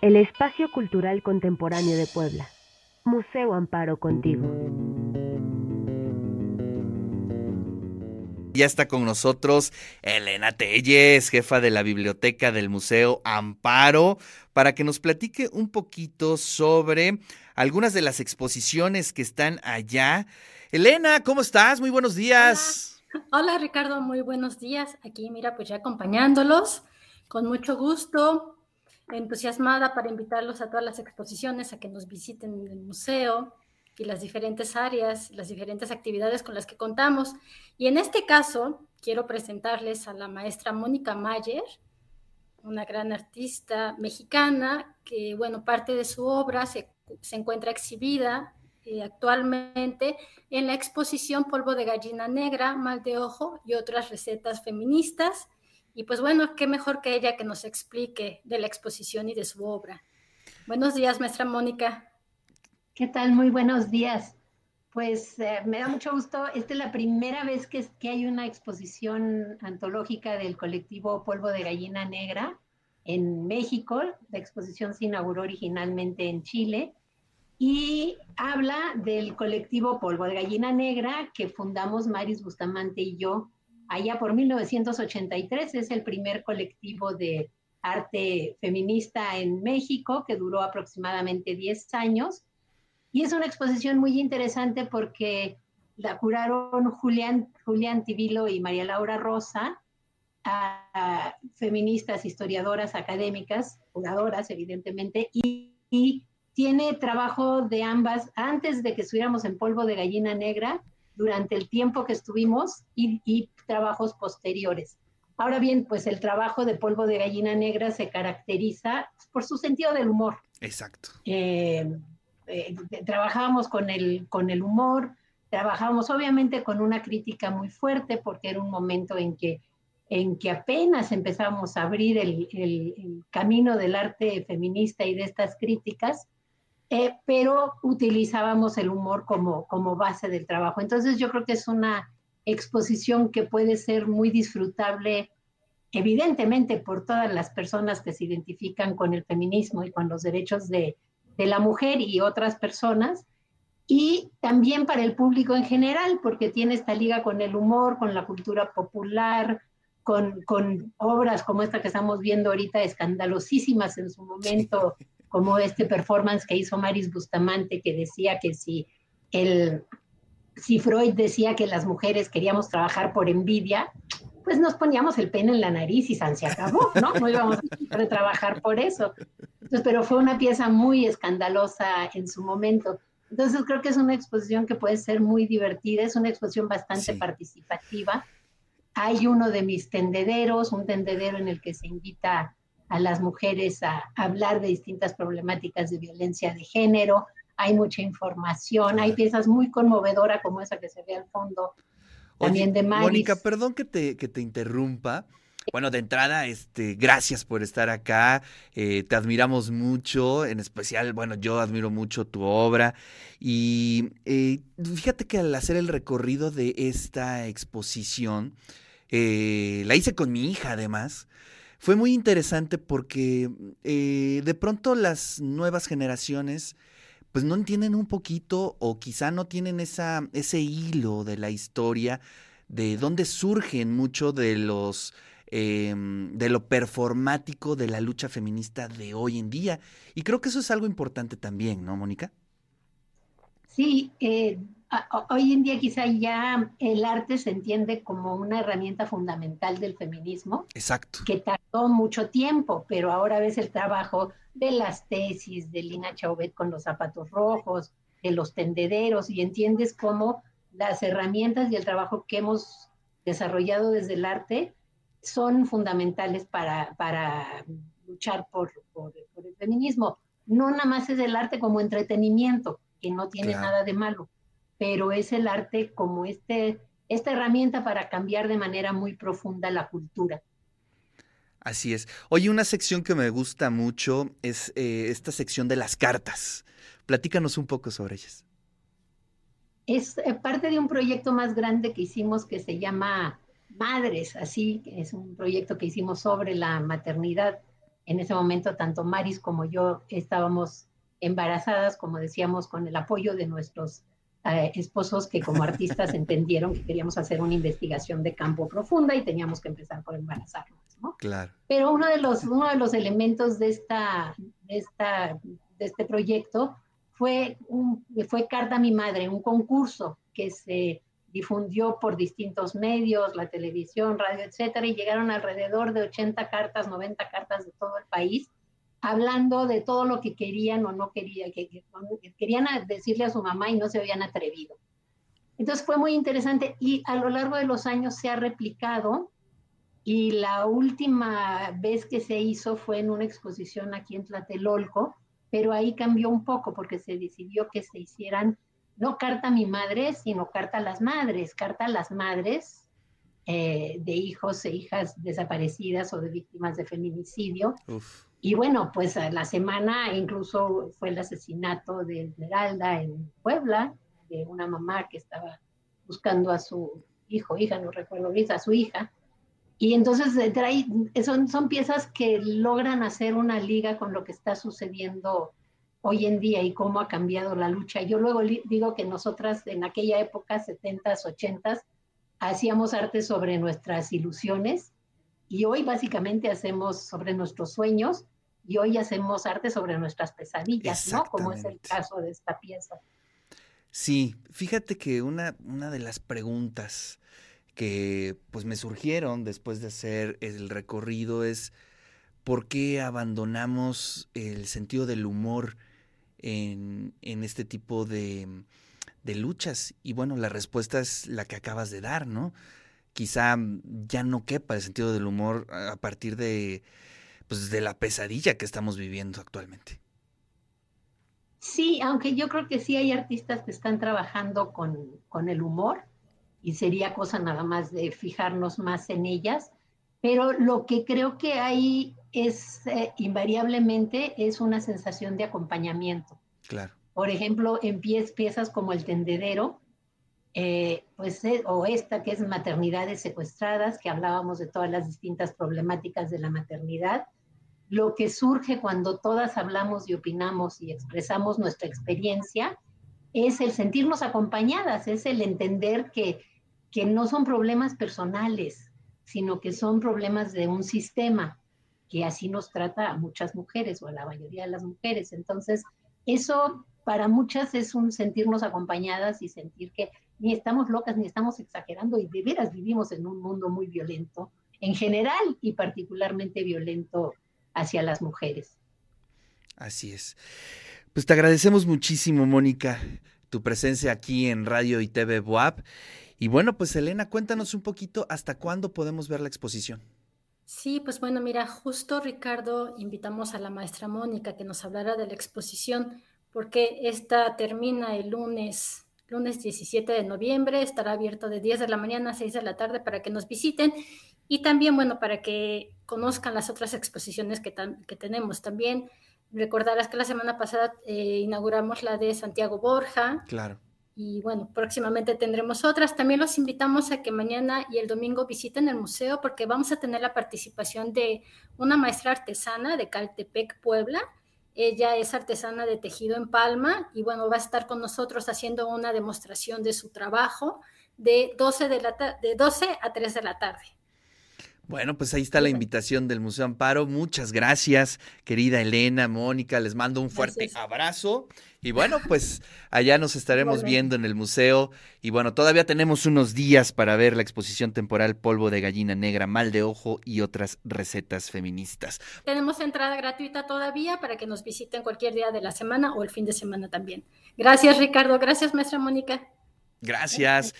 el espacio cultural contemporáneo de Puebla. Museo Amparo contigo. Ya está con nosotros Elena Telles, jefa de la biblioteca del Museo Amparo, para que nos platique un poquito sobre algunas de las exposiciones que están allá. Elena, ¿cómo estás? Muy buenos días. Hola. Hola Ricardo, muy buenos días. Aquí mira, pues ya acompañándolos, con mucho gusto entusiasmada para invitarlos a todas las exposiciones, a que nos visiten el museo y las diferentes áreas, las diferentes actividades con las que contamos. Y en este caso, quiero presentarles a la maestra Mónica Mayer, una gran artista mexicana, que, bueno, parte de su obra se, se encuentra exhibida eh, actualmente en la exposición Polvo de Gallina Negra, Mal de Ojo y otras recetas feministas y pues bueno, qué mejor que ella que nos explique de la exposición y de su obra. Buenos días, maestra Mónica. ¿Qué tal? Muy buenos días. Pues eh, me da mucho gusto. Esta es la primera vez que, que hay una exposición antológica del colectivo Polvo de Gallina Negra en México. La exposición se inauguró originalmente en Chile y habla del colectivo Polvo de Gallina Negra que fundamos Maris Bustamante y yo allá por 1983, es el primer colectivo de arte feminista en México que duró aproximadamente 10 años. Y es una exposición muy interesante porque la curaron Julián, Julián Tibilo y María Laura Rosa, feministas, historiadoras, académicas, curadoras, evidentemente, y, y tiene trabajo de ambas antes de que estuviéramos en polvo de gallina negra durante el tiempo que estuvimos y, trabajos posteriores. Ahora bien, pues el trabajo de polvo de gallina negra se caracteriza por su sentido del humor. Exacto. Eh, eh, trabajábamos con el, con el humor, trabajábamos obviamente con una crítica muy fuerte porque era un momento en que, en que apenas empezamos a abrir el, el camino del arte feminista y de estas críticas eh, pero utilizábamos el humor como, como base del trabajo. Entonces yo creo que es una exposición que puede ser muy disfrutable, evidentemente por todas las personas que se identifican con el feminismo y con los derechos de, de la mujer y otras personas, y también para el público en general, porque tiene esta liga con el humor, con la cultura popular, con, con, obras como esta que estamos viendo ahorita, escandalosísimas en su momento, como este performance que hizo Maris Bustamante, que decía que si, el, si Freud decía que las mujeres queríamos trabajar por envidia, pues nos poníamos el pene en la nariz y se acabó, ¿no? No íbamos a trabajar por eso. Entonces, pero fue una pieza muy escandalosa en su momento. Entonces creo que es una exposición que puede ser muy divertida, es una exposición bastante participativa. Hay uno de mis tendederos, un tendedero en el que se invita a las mujeres a, hablar de distintas problemáticas de violencia de género. Hay mucha información, hay piezas muy conmovedoras como esa que se ve al fondo, también de Maris. Mónica, perdón que te, que te interrumpa. Bueno, de entrada, este, gracias por estar acá. Eh, te admiramos mucho, en especial, bueno, yo admiro mucho tu obra. Y eh, fíjate que al hacer el recorrido de esta exposición, eh, la hice con mi hija además fue muy interesante porque de pronto las nuevas generaciones pues no entienden un poquito o quizá no tienen esa, ese hilo de la historia de dónde surgen mucho de los em, de lo performático de la lucha feminista de hoy en día. Y creo que eso es algo importante también, ¿no, Mónica? Sí, eh, hoy en día quizá ya el arte se entiende como una herramienta fundamental del feminismo. Exacto. Que tardó mucho tiempo, pero ahora ves el trabajo de las tesis de Lina Chauvet con los zapatos rojos, de los tendederos, y entiendes cómo las herramientas y el trabajo que hemos desarrollado desde el arte son fundamentales para, para luchar por, por, el feminismo. No nada más es el arte como entretenimiento, que no tiene nada de malo pero es el arte como este, esta herramienta para cambiar de manera muy profunda la cultura. Así es. Oye, una sección que me gusta mucho es eh, esta sección de las cartas. Platícanos un poco sobre ellas. Es eh, parte de un proyecto más grande que hicimos que se llama Madres, así, es un proyecto que hicimos sobre la maternidad En ese momento, tanto Maris como yo estábamos embarazadas, como decíamos, con el apoyo de nuestros eh, esposos que como artistas entendieron que queríamos hacer una investigación de campo profunda y teníamos que empezar por embarazarnos, ¿no? Claro. Pero uno de los, uno de los elementos de, esta, de, esta, de este proyecto fue, un, fue Carta a mi Madre, un concurso que se difundió por distintos medios, la televisión, radio, etcétera, y llegaron alrededor de 80 cartas, 90 cartas de todo el país, hablando de todo lo que querían o no querían, que, querían decirle a su mamá y no se habían atrevido. Entonces fue muy interesante y a lo largo de los años se ha replicado y la última vez que se hizo fue en una exposición aquí en Tlatelolco, pero ahí cambió un poco porque se decidió que se hicieran no carta a mi madre, sino carta a las madres, carta a las madres eh, de hijos e hijas desaparecidas o de víctimas de feminicidio. Y bueno, pues la semana incluso fue el asesinato de Esmeralda en Puebla, de una mamá que estaba buscando a su hijo, hija, no recuerdo bien, a su hija. Y entonces eh, son, son piezas que logran hacer una liga con lo que está sucediendo hoy en día y cómo ha cambiado la lucha. Yo luego digo que nosotras en aquella época, 70s, 80s, hacíamos arte sobre nuestras ilusiones y hoy básicamente hacemos sobre nuestros sueños y hoy hacemos arte sobre nuestras pesadillas, ¿no? Como es el caso de esta pieza. Sí, fíjate que una, una de las preguntas que pues me surgieron después de hacer el recorrido es ¿por qué abandonamos el sentido del humor en, este tipo de, de, luchas? Y bueno, la respuesta es la que acabas de dar, ¿no? Quizá ya no quepa el sentido del humor a partir de, pues, de la pesadilla que estamos viviendo actualmente. Sí, aunque yo creo que sí hay artistas que están trabajando con, con el humor y sería cosa nada más de fijarnos más en ellas, pero lo que creo que hay es eh, invariablemente es una sensación de acompañamiento. Claro. Por ejemplo, en piezas como El Tendedero, eh, pues, eh, o esta que es Maternidades Secuestradas, que hablábamos de todas las distintas problemáticas de la maternidad, lo que surge cuando todas hablamos y opinamos y expresamos nuestra experiencia es el sentirnos acompañadas, es el entender que, que no son problemas personales, sino que son problemas de un sistema que así nos trata a muchas mujeres o a la mayoría de las mujeres. Entonces, eso para muchas es un sentirnos acompañadas y sentir que ni estamos locas ni estamos exagerando y de veras vivimos en un mundo muy violento en general y particularmente violento hacia las mujeres. Así es. Pues te agradecemos muchísimo, Mónica, tu presencia aquí en Radio y TV Boab. Y bueno, pues Elena, cuéntanos un poquito hasta cuándo podemos ver la exposición. Sí, pues bueno, mira, justo Ricardo invitamos a la maestra Mónica que nos hablara de la exposición, porque esta termina el lunes, lunes 17 de noviembre, estará abierto de 10 de la mañana a 6 de la tarde para que nos visiten y también, bueno, para que conozcan las otras exposiciones que, que tenemos. También recordarás que la semana pasada eh, inauguramos la de Santiago Borja. Claro y bueno, próximamente tendremos otras. También los invitamos a que mañana y el domingo visiten el museo porque vamos a tener la participación de una maestra artesana de Caltepec, Puebla. Ella es artesana de tejido en palma y bueno, va a estar con nosotros haciendo una demostración de su trabajo de 12, de, la de 12 a 3 de la tarde. Bueno, pues ahí está la invitación del Museo Amparo. Muchas gracias, querida Elena, Mónica. Les mando un fuerte abrazo. Y bueno, pues allá nos estaremos viendo en el museo. Y bueno, todavía tenemos unos días para ver la exposición temporal Polvo de Gallina Negra, Mal de Ojo y otras recetas feministas. Tenemos entrada gratuita todavía para que nos visiten cualquier día de la semana o el fin de semana también. Gracias, Ricardo. Gracias, maestra Mónica. Gracias.